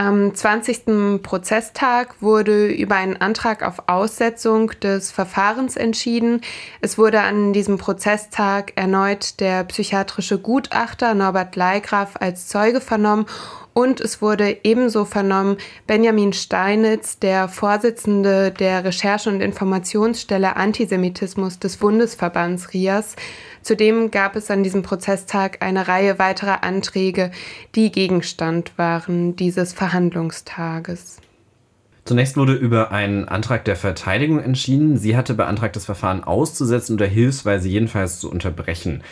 Am 20. Prozesstag wurde über einen Antrag auf Aussetzung des Verfahrens entschieden. Es wurde an diesem Prozesstag erneut der psychiatrische Gutachter Norbert Leigraf als Zeuge vernommen und es wurde ebenso vernommen Benjamin Steinitz, der Vorsitzende der Recherche- und Informationsstelle Antisemitismus des Bundesverbands RIAS. Zudem gab es an diesem Prozesstag eine Reihe weiterer Anträge, die Gegenstand waren dieses Verhandlungstages. Zunächst wurde über einen Antrag der Verteidigung entschieden. Sie hatte beantragt, das Verfahren auszusetzen oder hilfsweise jedenfalls zu unterbrechen.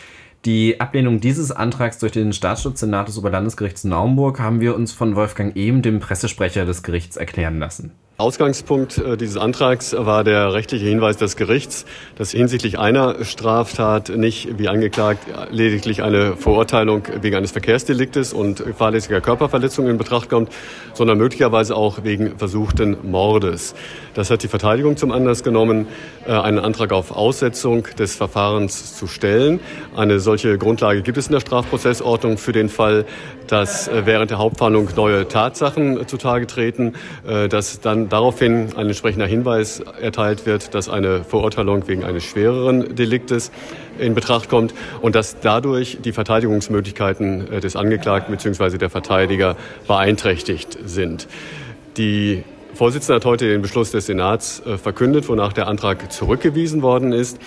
Die Ablehnung dieses Antrags durch den Staatsschutzsenat des Oberlandesgerichts Naumburg haben wir uns von Wolfgang Ehm, dem Pressesprecher des Gerichts, erklären lassen. Ausgangspunkt äh, dieses Antrags war der rechtliche Hinweis des Gerichts, dass hinsichtlich einer Straftat nicht, wie angeklagt, lediglich eine Verurteilung wegen eines Verkehrsdeliktes und fahrlässiger Körperverletzung in Betracht kommt, sondern möglicherweise auch wegen versuchten Mordes. Das hat die Verteidigung zum Anlass genommen, äh, einen Antrag auf Aussetzung des Verfahrens zu stellen. Eine solche Grundlage gibt es in der Strafprozessordnung für den Fall, dass äh, während der Hauptverhandlung neue Tatsachen zutage treten, dass dann daraufhin ein entsprechender Hinweis erteilt wird, dass eine Verurteilung wegen eines schwereren Deliktes in Betracht kommt und dass dadurch die Verteidigungsmöglichkeiten äh, des Angeklagten bzw. der Verteidiger beeinträchtigt sind. Die Vorsitzende hat heute den Beschluss des Senats äh, verkündet, wonach der Antrag zurückgewiesen worden ist.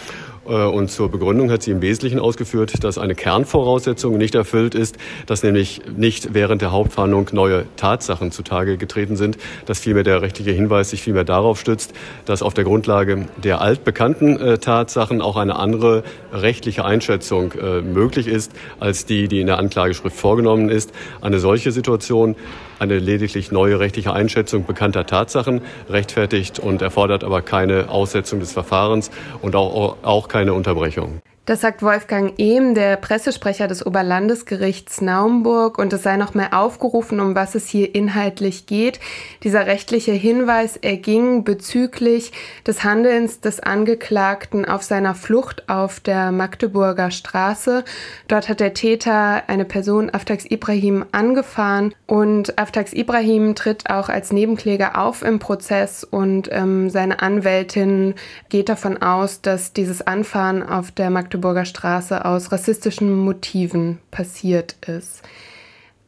Äh, und zur Begründung hat sie im Wesentlichen ausgeführt, dass eine Kernvoraussetzung nicht erfüllt ist, dass nämlich nicht während der Hauptverhandlung neue Tatsachen zutage getreten sind, dass vielmehr der rechtliche Hinweis sich vielmehr darauf stützt, dass auf der Grundlage der altbekannten äh, Tatsachen auch eine andere rechtliche Einschätzung möglich ist, als die, die in der Anklageschrift vorgenommen ist. Eine solche Situation eine lediglich neue rechtliche Einschätzung bekannter Tatsachen rechtfertigt und erfordert aber keine Aussetzung des Verfahrens und auch, auch keine Unterbrechung. Das sagt Wolfgang Ehm, der Pressesprecher des Oberlandesgerichts Naumburg, und es sei noch mehr aufgerufen, um was es hier inhaltlich geht. Dieser rechtliche Hinweis erging bezüglich des Handelns des Angeklagten auf seiner Flucht auf der Magdeburger Straße. Dort hat der Täter eine Person, Aftax Ibrahim, angefahren und Aftax Ibrahim tritt auch als Nebenkläger auf im Prozess und ähm, seine Anwältin geht davon aus, dass dieses Anfahren auf der Magdeburger Magdeburger Straße aus rassistischen Motiven passiert ist.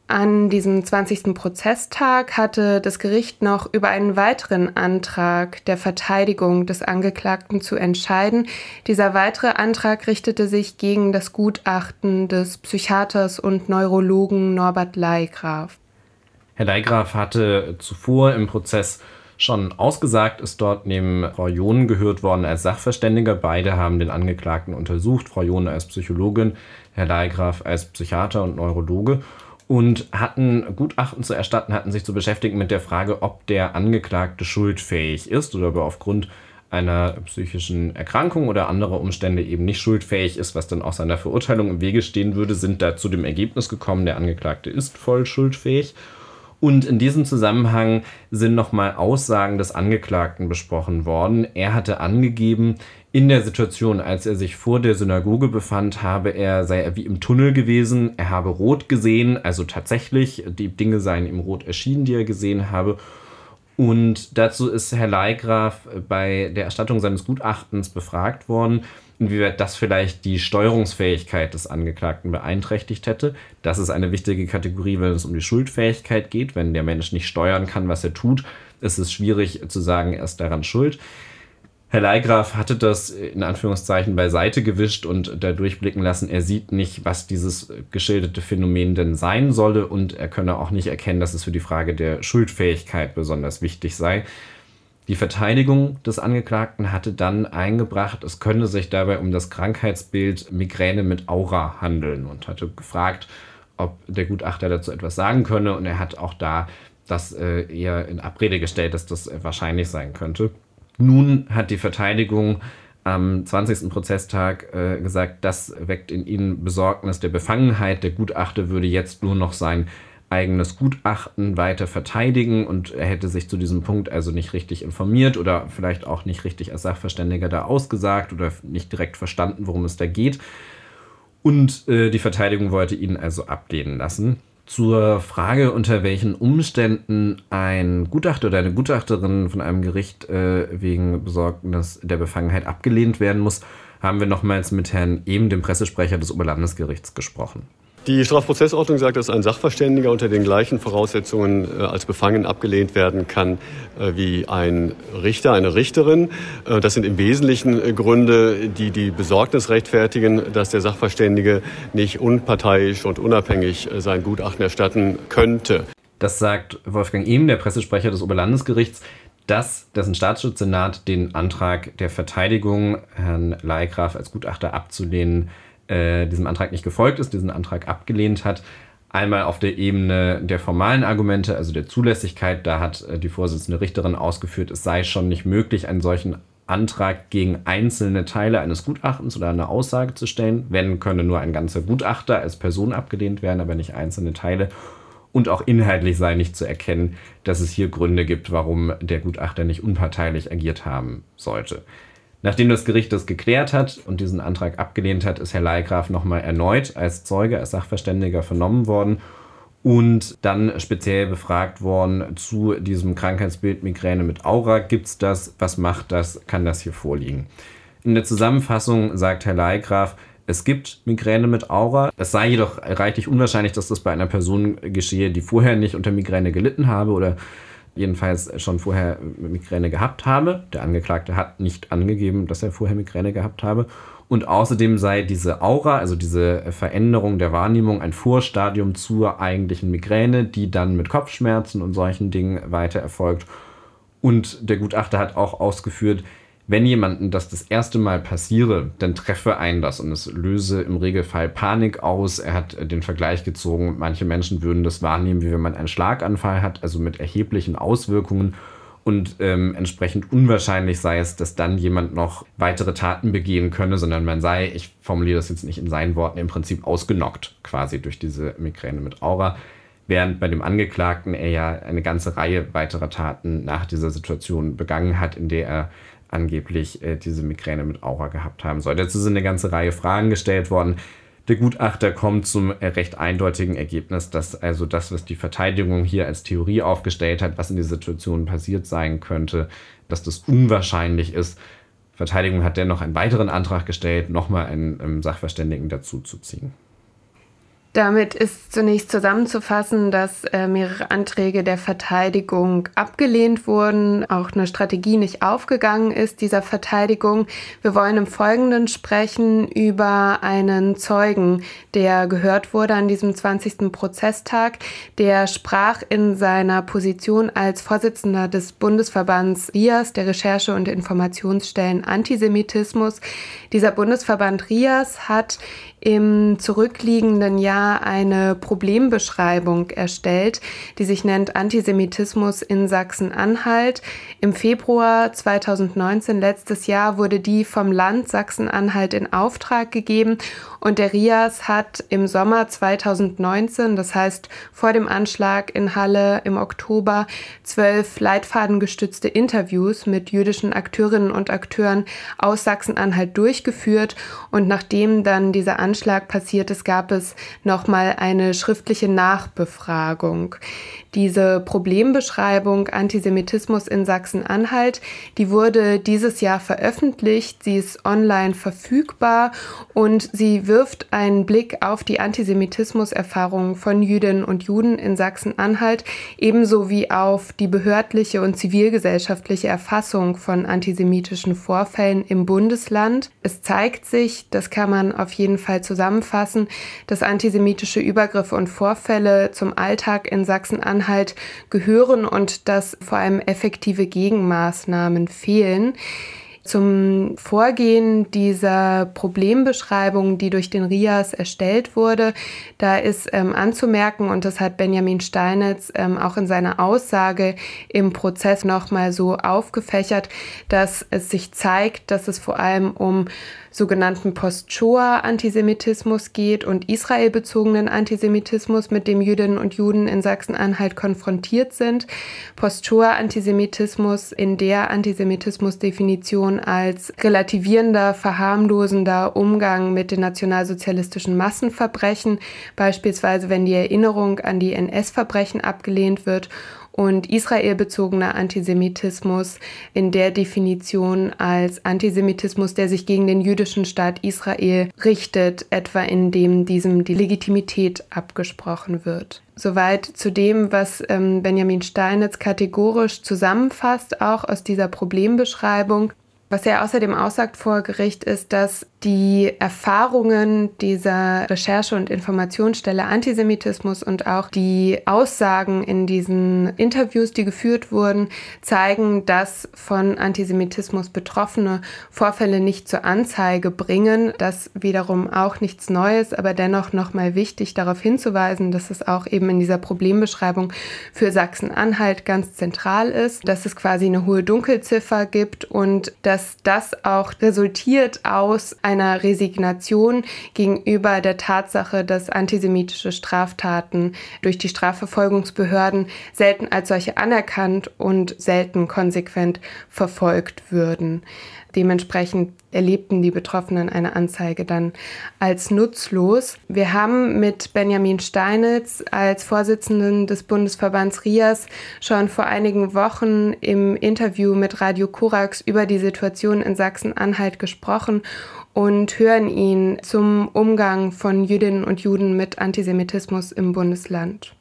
An diesem 20. Prozesstag hatte das Gericht noch über einen weiteren Antrag der Verteidigung des Angeklagten zu entscheiden. Dieser weitere Antrag richtete sich gegen das Gutachten des Psychiaters und Neurologen Norbert Leigraf. Herr Leigraf hatte zuvor im Prozess schon ausgesagt, ist dort neben Frau John gehört worden als Sachverständiger. Beide haben den Angeklagten untersucht, Frau John als Psychologin, Herr Leigraf als Psychiater und Neurologe und hatten Gutachten zu erstatten, hatten sich zu beschäftigen mit der Frage, ob der Angeklagte schuldfähig ist oder ob er aufgrund einer psychischen Erkrankung oder anderer Umstände eben nicht schuldfähig ist, was dann auch seiner Verurteilung im Wege stehen würde, sind da zu dem Ergebnis gekommen, der Angeklagte ist voll schuldfähig und in diesem Zusammenhang sind nochmal Aussagen des Angeklagten besprochen worden. Er hatte angegeben, in der Situation, als er sich vor der Synagoge befand, habe er, sei er wie im Tunnel gewesen, er habe rot gesehen, also tatsächlich, die Dinge seien ihm rot erschienen, die er gesehen habe. Und dazu ist Herr Leigraf bei der Erstattung seines Gutachtens befragt worden inwieweit das vielleicht die Steuerungsfähigkeit des Angeklagten beeinträchtigt hätte. Das ist eine wichtige Kategorie, wenn es um die Schuldfähigkeit geht. Wenn der Mensch nicht steuern kann, was er tut, ist es schwierig zu sagen, er ist daran schuld. Herr Leigraf hatte das in Anführungszeichen beiseite gewischt und da durchblicken lassen, er sieht nicht, was dieses geschilderte Phänomen denn sein solle und er könne auch nicht erkennen, dass es für die Frage der Schuldfähigkeit besonders wichtig sei. Die Verteidigung des Angeklagten hatte dann eingebracht, es könne sich dabei um das Krankheitsbild Migräne mit Aura handeln und hatte gefragt, ob der Gutachter dazu etwas sagen könne. Und er hat auch da das äh, eher in Abrede gestellt, dass das wahrscheinlich sein könnte. Nun hat die Verteidigung am 20. Prozesstag äh, gesagt, das weckt in ihnen Besorgnis der Befangenheit. Der Gutachter würde jetzt nur noch sein eigenes Gutachten weiter verteidigen und er hätte sich zu diesem Punkt also nicht richtig informiert oder vielleicht auch nicht richtig als Sachverständiger da ausgesagt oder nicht direkt verstanden, worum es da geht. Und äh, die Verteidigung wollte ihn also ablehnen lassen. Zur Frage, unter welchen Umständen ein Gutachter oder eine Gutachterin von einem Gericht äh, wegen Besorgnis der Befangenheit abgelehnt werden muss, haben wir nochmals mit Herrn Ehm, dem Pressesprecher des Oberlandesgerichts, gesprochen. Die Strafprozessordnung sagt, dass ein Sachverständiger unter den gleichen Voraussetzungen äh, als befangen abgelehnt werden kann äh, wie ein Richter, eine Richterin. Äh, das sind im Wesentlichen Gründe, die die Besorgnis rechtfertigen, dass der Sachverständige nicht unparteiisch und unabhängig sein Gutachten erstatten könnte. Das sagt Wolfgang Ehm, der Pressesprecher des Oberlandesgerichts dass dessen Staatsschutzsenat den Antrag der Verteidigung, Herrn Leihgraf als Gutachter abzulehnen, äh, diesem Antrag nicht gefolgt ist, diesen Antrag abgelehnt hat. Einmal auf der Ebene der formalen Argumente, also der Zulässigkeit, da hat äh, die Vorsitzende Richterin ausgeführt, es sei schon nicht möglich, einen solchen Antrag gegen einzelne Teile eines Gutachtens oder eine Aussage zu stellen. Wenn, könne nur ein ganzer Gutachter als Person abgelehnt werden, aber nicht einzelne Teile. Und auch inhaltlich sei nicht zu erkennen, dass es hier Gründe gibt, warum der Gutachter nicht unparteilich agiert haben sollte. Nachdem das Gericht das geklärt hat und diesen Antrag abgelehnt hat, ist Herr Leihgraf nochmal erneut als Zeuge, als Sachverständiger vernommen worden und dann speziell befragt worden zu diesem Krankheitsbild Migräne mit Aura. Gibt es das? Was macht das? Kann das hier vorliegen? In der Zusammenfassung sagt Herr Leihgraf, es gibt Migräne mit Aura. Es sei jedoch reichlich unwahrscheinlich, dass das bei einer Person geschehe, die vorher nicht unter Migräne gelitten habe oder jedenfalls schon vorher Migräne gehabt habe. Der Angeklagte hat nicht angegeben, dass er vorher Migräne gehabt habe. Und außerdem sei diese Aura, also diese Veränderung der Wahrnehmung, ein Vorstadium zur eigentlichen Migräne, die dann mit Kopfschmerzen und solchen Dingen weiter erfolgt. Und der Gutachter hat auch ausgeführt, wenn jemandem das das erste Mal passiere, dann treffe ein das und es löse im Regelfall Panik aus. Er hat den Vergleich gezogen, manche Menschen würden das wahrnehmen, wie wenn man einen Schlaganfall hat, also mit erheblichen Auswirkungen. Und ähm, entsprechend unwahrscheinlich sei es, dass dann jemand noch weitere Taten begehen könne, sondern man sei, ich formuliere das jetzt nicht in seinen Worten, im Prinzip ausgenockt quasi durch diese Migräne mit Aura. Während bei dem Angeklagten er ja eine ganze Reihe weiterer Taten nach dieser Situation begangen hat, in der er angeblich äh, diese Migräne mit Aura gehabt haben soll. Dazu sind eine ganze Reihe Fragen gestellt worden. Der Gutachter kommt zum äh, recht eindeutigen Ergebnis, dass also das, was die Verteidigung hier als Theorie aufgestellt hat, was in dieser Situation passiert sein könnte, dass das unwahrscheinlich ist. Verteidigung hat dennoch einen weiteren Antrag gestellt, nochmal einen ähm, Sachverständigen dazuzuziehen. Damit ist zunächst zusammenzufassen, dass äh, mehrere Anträge der Verteidigung abgelehnt wurden, auch eine Strategie nicht aufgegangen ist dieser Verteidigung. Wir wollen im Folgenden sprechen über einen Zeugen, der gehört wurde an diesem 20. Prozesstag. Der sprach in seiner Position als Vorsitzender des Bundesverbands RIAS, der Recherche- und Informationsstellen Antisemitismus. Dieser Bundesverband RIAS hat im zurückliegenden Jahr eine Problembeschreibung erstellt, die sich nennt Antisemitismus in Sachsen-Anhalt. Im Februar 2019, letztes Jahr, wurde die vom Land Sachsen-Anhalt in Auftrag gegeben und der RIAS hat im Sommer 2019, das heißt vor dem Anschlag in Halle im Oktober, zwölf leitfadengestützte Interviews mit jüdischen Akteurinnen und Akteuren aus Sachsen-Anhalt durchgeführt und nachdem dann dieser Anschlag Anschlag passiert ist, gab es nochmal eine schriftliche Nachbefragung. Diese Problembeschreibung Antisemitismus in Sachsen-Anhalt, die wurde dieses Jahr veröffentlicht. Sie ist online verfügbar und sie wirft einen Blick auf die Antisemitismuserfahrungen von Jüdinnen und Juden in Sachsen-Anhalt, ebenso wie auf die behördliche und zivilgesellschaftliche Erfassung von antisemitischen Vorfällen im Bundesland. Es zeigt sich, das kann man auf jeden Fall zusammenfassen, dass antisemitische Übergriffe und Vorfälle zum Alltag in Sachsen-Anhalt Zusammenhalt gehören und dass vor allem effektive Gegenmaßnahmen fehlen. Zum Vorgehen dieser Problembeschreibung, die durch den RIAS erstellt wurde, da ist ähm, anzumerken, und das hat Benjamin Steinitz ähm, auch in seiner Aussage im Prozess nochmal so aufgefächert, dass es sich zeigt, dass es vor allem um sogenannten Post-Shoah-Antisemitismus geht und israelbezogenen Antisemitismus, mit dem Jüdinnen und Juden in Sachsen-Anhalt konfrontiert sind. Post-Shoah-Antisemitismus in der Antisemitismus-Definition als relativierender, verharmlosender Umgang mit den nationalsozialistischen Massenverbrechen, beispielsweise wenn die Erinnerung an die NS-Verbrechen abgelehnt wird und israelbezogener Antisemitismus in der Definition als Antisemitismus, der sich gegen den jüdischen Staat Israel richtet, etwa indem diesem die Legitimität abgesprochen wird. Soweit zu dem, was ähm, Benjamin Steinitz kategorisch zusammenfasst, auch aus dieser Problembeschreibung. Was er außerdem aussagt vor Gericht ist, dass die Erfahrungen dieser Recherche- und Informationsstelle Antisemitismus und auch die Aussagen in diesen Interviews, die geführt wurden, zeigen, dass von Antisemitismus betroffene Vorfälle nicht zur Anzeige bringen. Das wiederum auch nichts Neues, aber dennoch nochmal wichtig darauf hinzuweisen, dass es auch eben in dieser Problembeschreibung für Sachsen-Anhalt ganz zentral ist, dass es quasi eine hohe Dunkelziffer gibt und dass das auch resultiert aus einer Resignation gegenüber der Tatsache, dass antisemitische Straftaten durch die Strafverfolgungsbehörden selten als solche anerkannt und selten konsequent verfolgt würden. Dementsprechend erlebten die Betroffenen eine Anzeige dann als nutzlos. Wir haben mit Benjamin Steinitz als Vorsitzenden des Bundesverbands RIAS schon vor einigen Wochen im Interview mit Radio Korax über die Situation in Sachsen-Anhalt gesprochen und hören ihn zum Umgang von Jüdinnen und Juden mit Antisemitismus im Bundesland.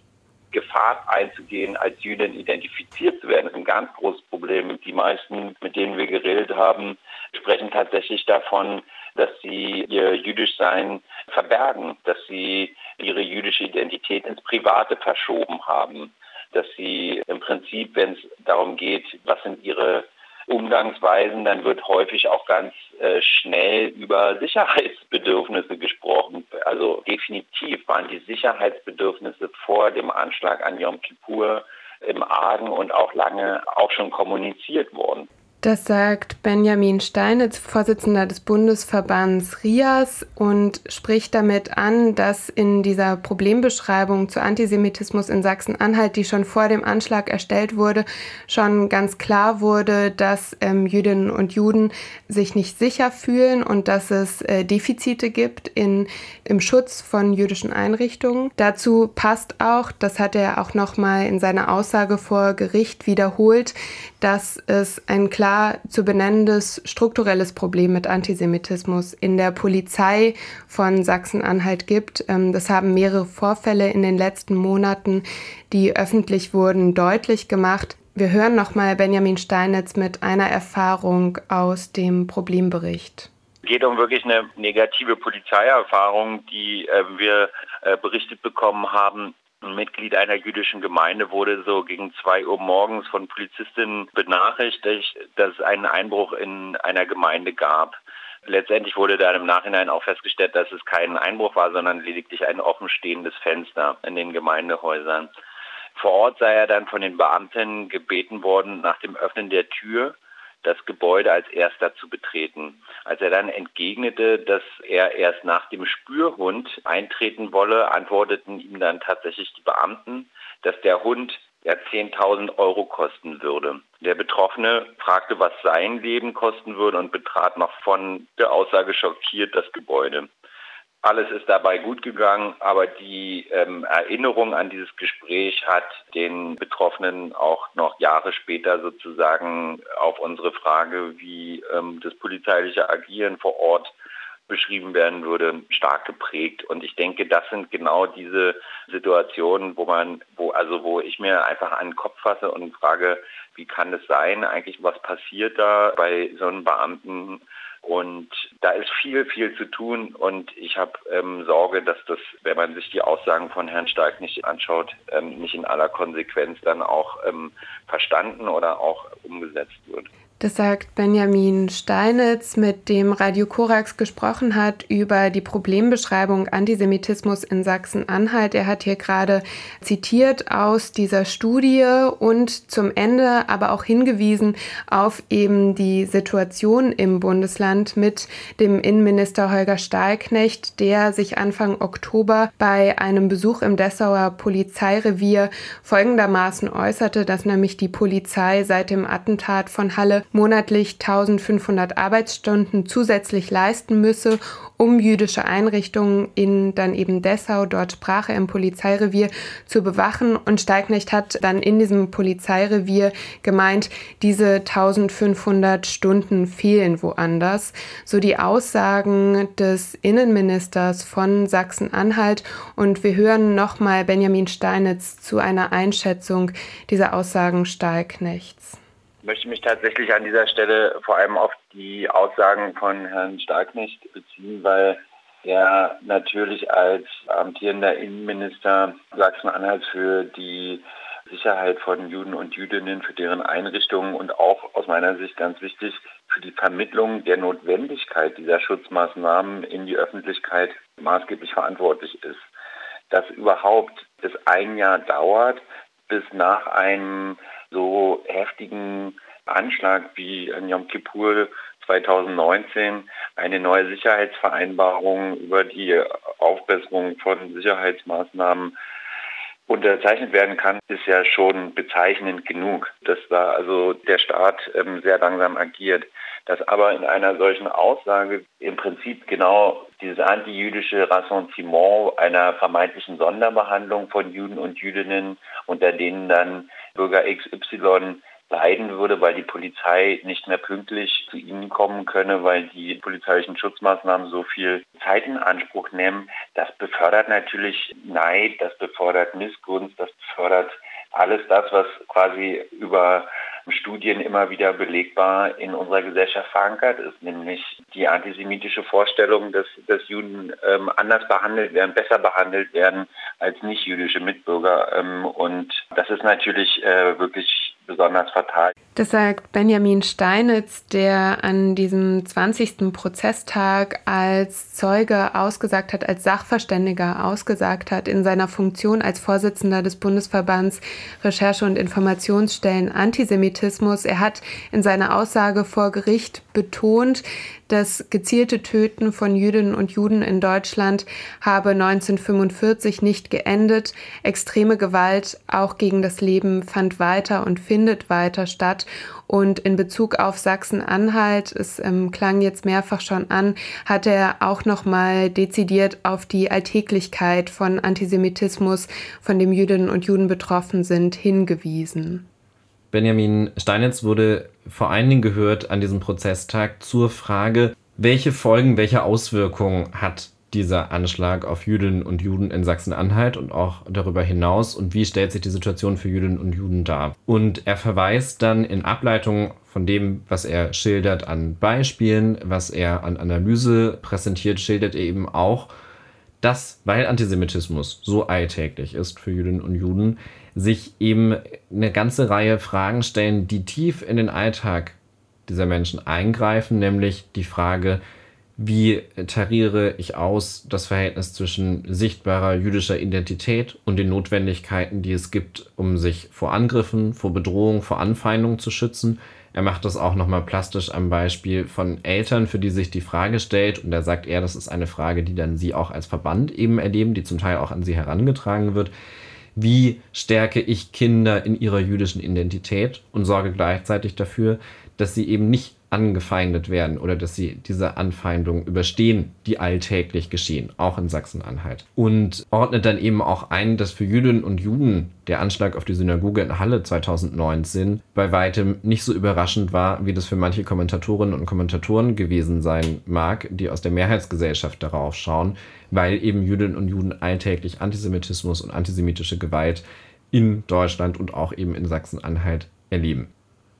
Gefahr einzugehen, als Jüdin identifiziert zu werden, ist ein ganz großes Problem. Die meisten, mit denen wir geredet haben, sprechen tatsächlich davon, dass sie ihr Jüdischsein verbergen, dass sie ihre jüdische Identität ins Private verschoben haben, dass sie im Prinzip, wenn es darum geht, was sind ihre Umgangsweisen, dann wird häufig auch ganz äh, schnell über Sicherheitsbedürfnisse gesprochen. Also definitiv waren die Sicherheitsbedürfnisse vor dem Anschlag an Yom Kippur im Argen und auch lange auch schon kommuniziert worden. Das sagt Benjamin Steinitz, Vorsitzender des Bundesverbands RIAS und spricht damit an, dass in dieser Problembeschreibung zu Antisemitismus in Sachsen-Anhalt, die schon vor dem Anschlag erstellt wurde, schon ganz klar wurde, dass ähm, Jüdinnen und Juden sich nicht sicher fühlen und dass es äh, Defizite gibt in, im Schutz von jüdischen Einrichtungen. Dazu passt auch, das hat er auch nochmal in seiner Aussage vor Gericht wiederholt, dass es ein klar zu benennendes strukturelles Problem mit Antisemitismus in der Polizei von Sachsen-Anhalt gibt. Ähm, das haben mehrere Vorfälle in den letzten Monaten, die öffentlich wurden, deutlich gemacht. Wir hören nochmal Benjamin Steinitz mit einer Erfahrung aus dem Problembericht. Es geht um wirklich eine negative Polizeierfahrung, die äh, wir äh, berichtet bekommen haben ein Mitglied einer jüdischen Gemeinde wurde so gegen zwei Uhr morgens von Polizistinnen benachrichtigt, dass es einen Einbruch in einer Gemeinde gab. Letztendlich wurde dann im Nachhinein auch festgestellt, dass es kein Einbruch war, sondern lediglich ein offenstehendes Fenster in den Gemeindehäusern. Vor Ort sei er dann von den Beamten gebeten worden, nach dem Öffnen der Tür das Gebäude als erster zu betreten. Als er dann entgegnete, dass er erst nach dem Spürhund eintreten wolle, antworteten ihm dann tatsächlich die Beamten, dass der Hund ja 10.000 Euro kosten würde. Der Betroffene fragte, was sein Leben kosten würde und betrat noch von der Aussage schockiert das Gebäude. Alles ist dabei gut gegangen, aber die ähm, Erinnerung an dieses Gespräch hat den Betroffenen auch noch Jahre später sozusagen auf unsere Frage, wie ähm, das polizeiliche Agieren vor Ort beschrieben werden würde, stark geprägt. Und ich denke, das sind genau diese Situationen, wo man, wo, also wo ich mir einfach an den Kopf fasse und frage, wie kann es sein? Eigentlich, was passiert da bei so einem Beamten? Und da ist viel, viel zu tun und ich habe ähm, Sorge, dass das, wenn man sich die Aussagen von Herrn Stark nicht anschaut, ähm, nicht in aller Konsequenz dann auch ähm, verstanden oder auch umgesetzt wird. Das sagt Benjamin Steinitz, mit dem Radio Korax gesprochen hat über die Problembeschreibung Antisemitismus in Sachsen-Anhalt. Er hat hier gerade zitiert aus dieser Studie und zum Ende aber auch hingewiesen auf eben die Situation im Bundesland mit dem Innenminister Holger Stahlknecht, der sich Anfang Oktober bei einem Besuch im Dessauer Polizeirevier folgendermaßen äußerte, dass nämlich die Polizei seit dem Attentat von Halle monatlich 1500 Arbeitsstunden zusätzlich leisten müsse, um jüdische Einrichtungen in dann eben Dessau, dort sprach er im Polizeirevier, zu bewachen. Und Steignecht hat dann in diesem Polizeirevier gemeint, diese 1500 Stunden fehlen woanders. So die Aussagen des Innenministers von Sachsen-Anhalt. Und wir hören nochmal Benjamin Steinitz zu einer Einschätzung dieser Aussagen Stahlknechts möchte mich tatsächlich an dieser Stelle vor allem auf die Aussagen von Herrn Starknecht beziehen, weil er natürlich als amtierender Innenminister Sachsen-Anhalt für die Sicherheit von Juden und Jüdinnen, für deren Einrichtungen und auch aus meiner Sicht ganz wichtig für die Vermittlung der Notwendigkeit dieser Schutzmaßnahmen in die Öffentlichkeit maßgeblich verantwortlich ist. Dass überhaupt es ein Jahr dauert, bis nach einem so heftigen Anschlag wie in Yom Kippur 2019 eine neue Sicherheitsvereinbarung über die Aufbesserung von Sicherheitsmaßnahmen unterzeichnet werden kann, ist ja schon bezeichnend genug, dass da also der Staat ähm, sehr langsam agiert. Dass aber in einer solchen Aussage im Prinzip genau dieses antijüdische Ressentiment einer vermeintlichen Sonderbehandlung von Juden und Jüdinnen, unter denen dann Bürger XY leiden würde, weil die Polizei nicht mehr pünktlich zu ihnen kommen könne, weil die polizeilichen Schutzmaßnahmen so viel Zeit in Anspruch nehmen. Das befördert natürlich Neid, das befördert Missgunst, das befördert alles das, was quasi über Studien immer wieder belegbar in unserer Gesellschaft verankert ist, nämlich die antisemitische Vorstellung, dass, dass Juden ähm, anders behandelt werden, besser behandelt werden als nicht-jüdische Mitbürger. Ähm, und das ist natürlich äh, wirklich besonders fatal. Das sagt Benjamin Steinitz, der an diesem 20. Prozesstag als Zeuge ausgesagt hat, als Sachverständiger ausgesagt hat, in seiner Funktion als Vorsitzender des Bundesverbands Recherche- und Informationsstellen Antisemitismus. Er hat in seiner Aussage vor Gericht betont, das gezielte Töten von Jüdinnen und Juden in Deutschland habe 1945 nicht geendet. Extreme Gewalt auch gegen das Leben fand weiter und findet weiter statt. Und in Bezug auf Sachsen-Anhalt, es ähm, klang jetzt mehrfach schon an, hat er auch nochmal dezidiert auf die Alltäglichkeit von Antisemitismus, von dem Jüdinnen und Juden betroffen sind, hingewiesen. Benjamin Steinitz wurde vor allen Dingen gehört an diesem Prozesstag zur Frage, welche Folgen, welche Auswirkungen hat dieser Anschlag auf Jüdinnen und Juden in Sachsen-Anhalt und auch darüber hinaus und wie stellt sich die Situation für Jüdinnen und Juden dar. Und er verweist dann in Ableitung von dem, was er schildert an Beispielen, was er an Analyse präsentiert, schildert er eben auch, dass, weil Antisemitismus so alltäglich ist für Jüdinnen und Juden, sich eben eine ganze Reihe Fragen stellen, die tief in den Alltag dieser Menschen eingreifen, nämlich die Frage, wie tariere ich aus das Verhältnis zwischen sichtbarer jüdischer Identität und den Notwendigkeiten, die es gibt, um sich vor Angriffen, vor Bedrohung, vor Anfeindungen zu schützen. Er macht das auch nochmal plastisch am Beispiel von Eltern, für die sich die Frage stellt. Und da sagt er, das ist eine Frage, die dann sie auch als Verband eben erleben, die zum Teil auch an sie herangetragen wird wie stärke ich Kinder in ihrer jüdischen Identität und sorge gleichzeitig dafür, dass sie eben nicht angefeindet werden oder dass sie diese Anfeindung überstehen, die alltäglich geschehen, auch in Sachsen-Anhalt. Und ordnet dann eben auch ein, dass für Jüdinnen und Juden der Anschlag auf die Synagoge in Halle 2019 bei weitem nicht so überraschend war, wie das für manche Kommentatorinnen und Kommentatoren gewesen sein mag, die aus der Mehrheitsgesellschaft darauf schauen, weil eben Jüdinnen und Juden alltäglich Antisemitismus und antisemitische Gewalt in Deutschland und auch eben in Sachsen-Anhalt erleben.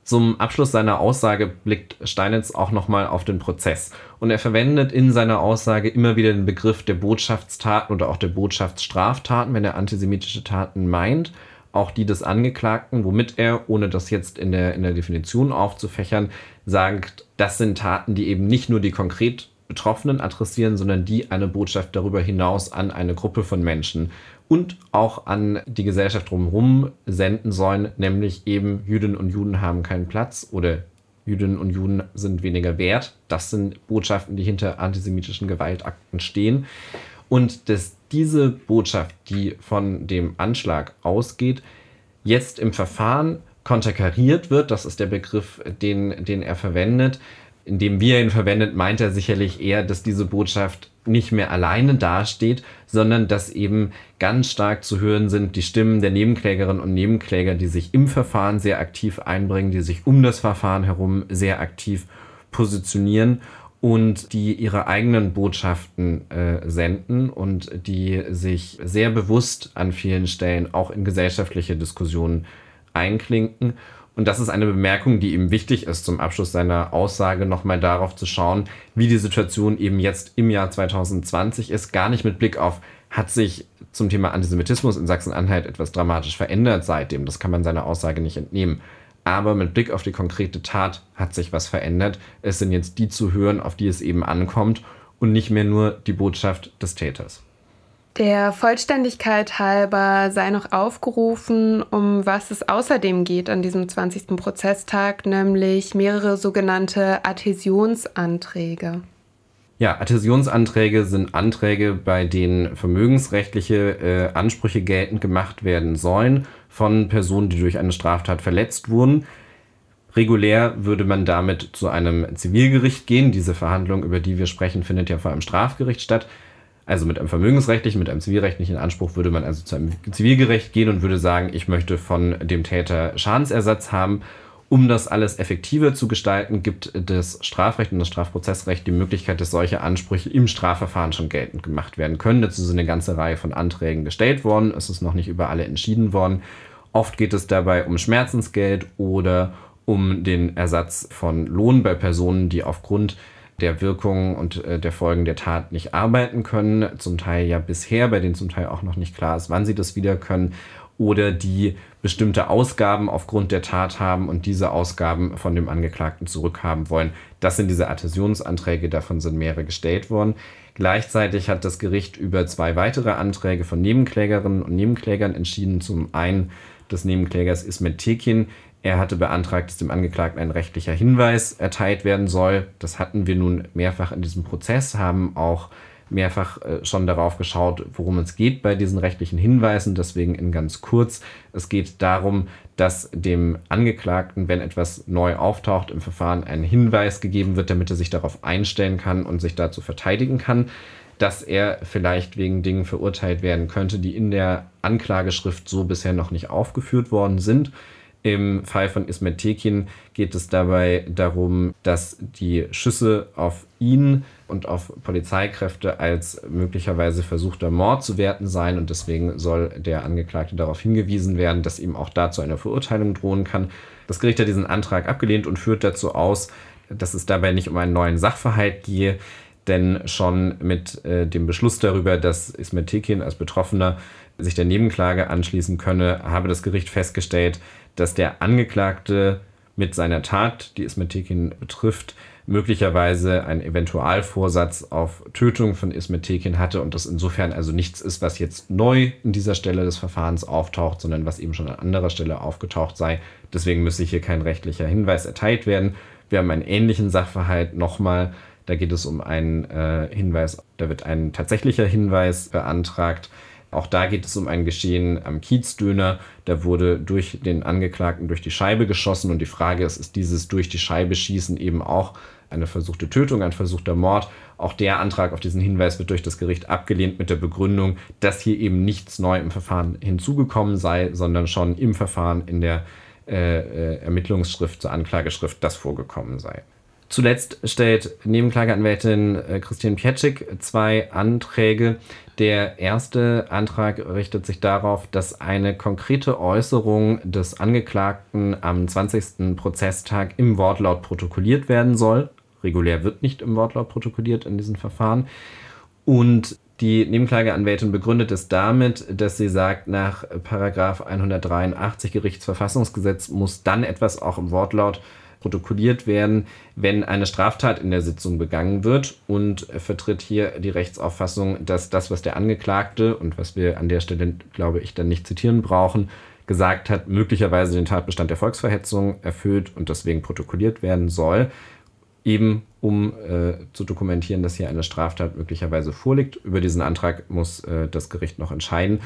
Zum Abschluss seiner Aussage blickt Steinitz auch nochmal auf den Prozess. Und er verwendet in seiner Aussage immer wieder den Begriff der Botschaftstaten oder auch der Botschaftsstraftaten, wenn er antisemitische Taten meint. auch die des Angeklagten, womit er, ohne das jetzt in der, in der Definition aufzufächern, sagt, das sind Taten, die eben nicht nur die konkret Betroffenen adressieren, sondern die eine Botschaft darüber hinaus an eine Gruppe von Menschen und auch an die Gesellschaft drumherum senden sollen, nämlich eben Jüdinnen und Juden haben keinen Platz oder Jüdinnen und Juden sind weniger wert. Das sind Botschaften, die hinter antisemitischen Gewaltakten stehen. Und dass diese Botschaft, die von dem Anschlag ausgeht, jetzt im Verfahren konterkariert wird, das ist der Begriff, den, den er verwendet, indem wir ihn verwendet, meint er sicherlich eher, dass diese Botschaft nicht mehr alleine dasteht, sondern dass eben ganz stark zu hören sind die Stimmen der Nebenklägerinnen und Nebenkläger, die sich im Verfahren sehr aktiv einbringen, die sich um das Verfahren herum sehr aktiv positionieren und die ihre eigenen Botschaften äh, senden und die sich sehr bewusst an vielen Stellen auch in gesellschaftliche Diskussionen einklinken und das ist eine Bemerkung, die ihm wichtig ist, zum Abschluss seiner Aussage nochmal darauf zu schauen, wie die Situation eben jetzt im Jahr 2020 ist. Gar nicht mit Blick auf, hat sich zum Thema Antisemitismus in Sachsen-Anhalt etwas dramatisch verändert seitdem. Das kann man seiner Aussage nicht entnehmen. Aber mit Blick auf die konkrete Tat hat sich was verändert. Es sind jetzt die zu hören, auf die es eben ankommt und nicht mehr nur die Botschaft des Täters. Der Vollständigkeit halber sei noch aufgerufen, um was es außerdem geht an diesem 20. Prozesstag, nämlich mehrere sogenannte Adhäsionsanträge. Ja, Adhäsionsanträge sind Anträge, bei denen vermögensrechtliche äh, Ansprüche geltend gemacht werden sollen von Personen, die durch eine Straftat verletzt wurden. Regulär würde man damit zu einem Zivilgericht gehen. Diese Verhandlung, über die wir sprechen, findet ja vor einem Strafgericht statt. Also mit einem vermögensrechtlichen, mit einem zivilrechtlichen Anspruch würde man also zu einem Zivilgericht gehen und würde sagen, ich möchte von dem Täter Schadensersatz haben. Um das alles effektiver zu gestalten, gibt das Strafrecht und das Strafprozessrecht die Möglichkeit, dass solche Ansprüche im Strafverfahren schon geltend gemacht werden können. Dazu sind eine ganze Reihe von Anträgen gestellt worden. Es ist noch nicht über alle entschieden worden. Oft geht es dabei um Schmerzensgeld oder um den Ersatz von Lohn bei Personen, die aufgrund der Wirkung und äh, der Folgen der Tat nicht arbeiten können, zum Teil ja bisher, bei denen zum Teil auch noch nicht klar ist, wann sie das wieder können, oder die bestimmte Ausgaben aufgrund der Tat haben und diese Ausgaben von dem Angeklagten zurückhaben wollen. Das sind diese Adhäsionsanträge, davon sind mehrere gestellt worden. Gleichzeitig hat das Gericht über zwei weitere Anträge von Nebenklägerinnen und Nebenklägern entschieden. Zum einen des Nebenklägers Ismet Tekin, er hatte beantragt, dass dem Angeklagten ein rechtlicher Hinweis erteilt werden soll. Das hatten wir nun mehrfach in diesem Prozess, haben auch mehrfach äh, schon darauf geschaut, worum es geht bei diesen rechtlichen Hinweisen. Deswegen in ganz kurz. Es geht darum, dass dem Angeklagten, wenn etwas neu auftaucht im Verfahren, ein Hinweis gegeben wird, damit er sich darauf einstellen kann und sich dazu verteidigen kann, dass er vielleicht wegen Dingen verurteilt werden könnte, die in der Anklageschrift so bisher noch nicht aufgeführt worden sind. Im Fall von Ismet Tekin geht es dabei darum, dass die Schüsse auf ihn und auf Polizeikräfte als möglicherweise versuchter Mord zu werten seien und deswegen soll der Angeklagte darauf hingewiesen werden, dass ihm auch dazu eine Verurteilung drohen kann. Das Gericht hat diesen Antrag abgelehnt und führt dazu aus, dass es dabei nicht um einen neuen Sachverhalt gehe, denn schon mit äh, dem Beschluss darüber, dass Ismet Tekin als Betroffener sich der Nebenklage anschließen könne, habe das Gericht festgestellt, dass der Angeklagte mit seiner Tat, die es mit Tekin betrifft, möglicherweise einen Eventualvorsatz auf Tötung von Ismet Tekin hatte und das insofern also nichts ist, was jetzt neu in dieser Stelle des Verfahrens auftaucht, sondern was eben schon an anderer Stelle aufgetaucht sei. Deswegen müsse hier kein rechtlicher Hinweis erteilt werden. Wir haben einen ähnlichen Sachverhalt nochmal. Da geht es um einen äh, Hinweis, da wird ein tatsächlicher Hinweis beantragt. Auch da geht es um ein Geschehen am Kiezdöner. Da wurde durch den Angeklagten durch die Scheibe geschossen und die Frage ist, ist dieses durch die Scheibe schießen eben auch eine versuchte Tötung, ein versuchter Mord. Auch der Antrag auf diesen Hinweis wird durch das Gericht abgelehnt mit der Begründung, dass hier eben nichts neu im Verfahren hinzugekommen sei, sondern schon im Verfahren in der äh, äh Ermittlungsschrift zur Anklageschrift das vorgekommen sei. Zuletzt stellt Nebenklageanwältin äh, Christian Pietschik zwei Anträge. Der erste Antrag richtet sich darauf, dass eine konkrete Äußerung des Angeklagten am 20. Prozesstag im Wortlaut protokolliert werden soll. Regulär wird nicht im Wortlaut protokolliert in diesen Verfahren. Und Die Nebenklageanwältin begründet es damit, dass sie sagt, nach 183 Gerichtsverfassungsgesetz muss dann etwas auch im Wortlaut protokolliert werden, wenn eine Straftat in der Sitzung begangen wird und vertritt hier die Rechtsauffassung, dass das, was der Angeklagte und was wir an der Stelle, glaube ich, dann nicht zitieren brauchen, gesagt hat, möglicherweise den Tatbestand der Volksverhetzung erfüllt und deswegen protokolliert werden soll, eben um äh, zu dokumentieren, dass hier eine Straftat möglicherweise vorliegt. Über diesen Antrag muss äh, das Gericht noch entscheiden.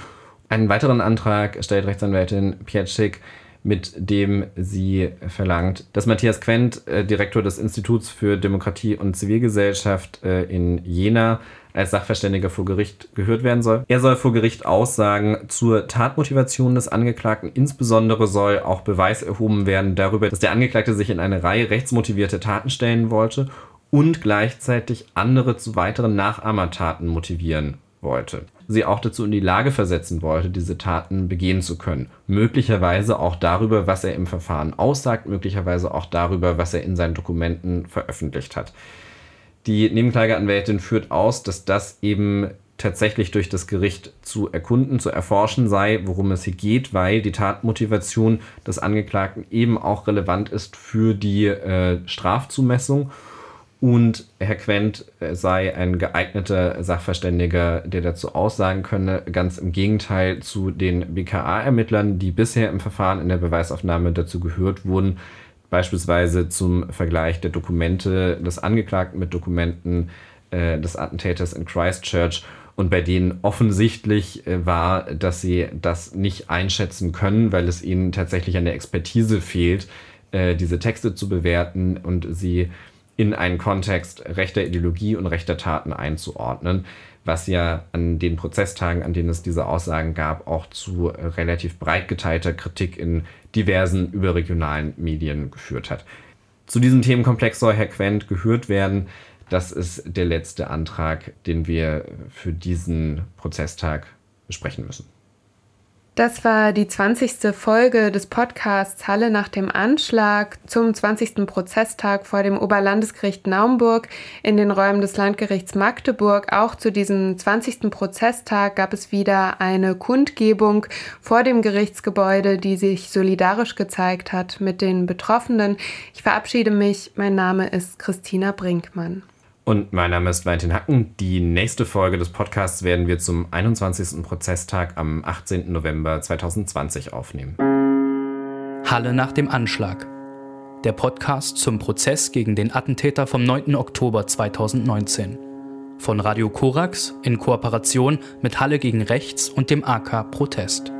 Einen weiteren Antrag stellt Rechtsanwältin Pietschik mit dem sie verlangt, dass Matthias Quent, äh, Direktor des Instituts für Demokratie und Zivilgesellschaft äh, in Jena, als Sachverständiger vor Gericht gehört werden soll. Er soll vor Gericht Aussagen zur Tatmotivation des Angeklagten. Insbesondere soll auch Beweis erhoben werden darüber, dass der Angeklagte sich in eine Reihe rechtsmotivierte Taten stellen wollte und gleichzeitig andere zu weiteren Nachahmertaten motivieren wollte sie auch dazu in die Lage versetzen wollte, diese Taten begehen zu können. Möglicherweise auch darüber, was er im Verfahren aussagt, möglicherweise auch darüber, was er in seinen Dokumenten veröffentlicht hat. Die Nebenklageanwältin führt aus, dass das eben tatsächlich durch das Gericht zu erkunden, zu erforschen sei, worum es hier geht, weil die Tatmotivation des Angeklagten eben auch relevant ist für die äh, Strafzumessung und Herr Quent sei ein geeigneter Sachverständiger, der dazu aussagen könne, ganz im Gegenteil zu den BKA-Ermittlern, die bisher im Verfahren in der Beweisaufnahme dazu gehört wurden, beispielsweise zum Vergleich der Dokumente des Angeklagten mit Dokumenten äh, des Attentäters in Christchurch. Und bei denen offensichtlich äh, war, dass sie das nicht einschätzen können, weil es ihnen tatsächlich an der Expertise fehlt, äh, diese Texte zu bewerten. Und sie in einen Kontext rechter Ideologie und rechter Taten einzuordnen, was ja an den Prozesstagen, an denen es diese Aussagen gab, auch zu relativ breit geteilter Kritik in diversen überregionalen Medien geführt hat. Zu diesem Themenkomplex soll Herr Quent gehört werden. Das ist der letzte Antrag, den wir für diesen Prozesstag besprechen müssen. Das war die 20. Folge des Podcasts Halle nach dem Anschlag zum 20. Prozesstag vor dem Oberlandesgericht Naumburg in den Räumen des Landgerichts Magdeburg. Auch zu diesem 20. Prozesstag gab es wieder eine Kundgebung vor dem Gerichtsgebäude, die sich solidarisch gezeigt hat mit den Betroffenen. Ich verabschiede mich. Mein Name ist Christina Brinkmann. Und mein Name ist Valentin Hacken. Die nächste Folge des Podcasts werden wir zum 21. Prozesstag am 18. November 2020 aufnehmen. Halle nach dem Anschlag. Der Podcast zum Prozess gegen den Attentäter vom 9. Oktober 2019. Von Radio Korax in Kooperation mit Halle gegen Rechts und dem AK Protest.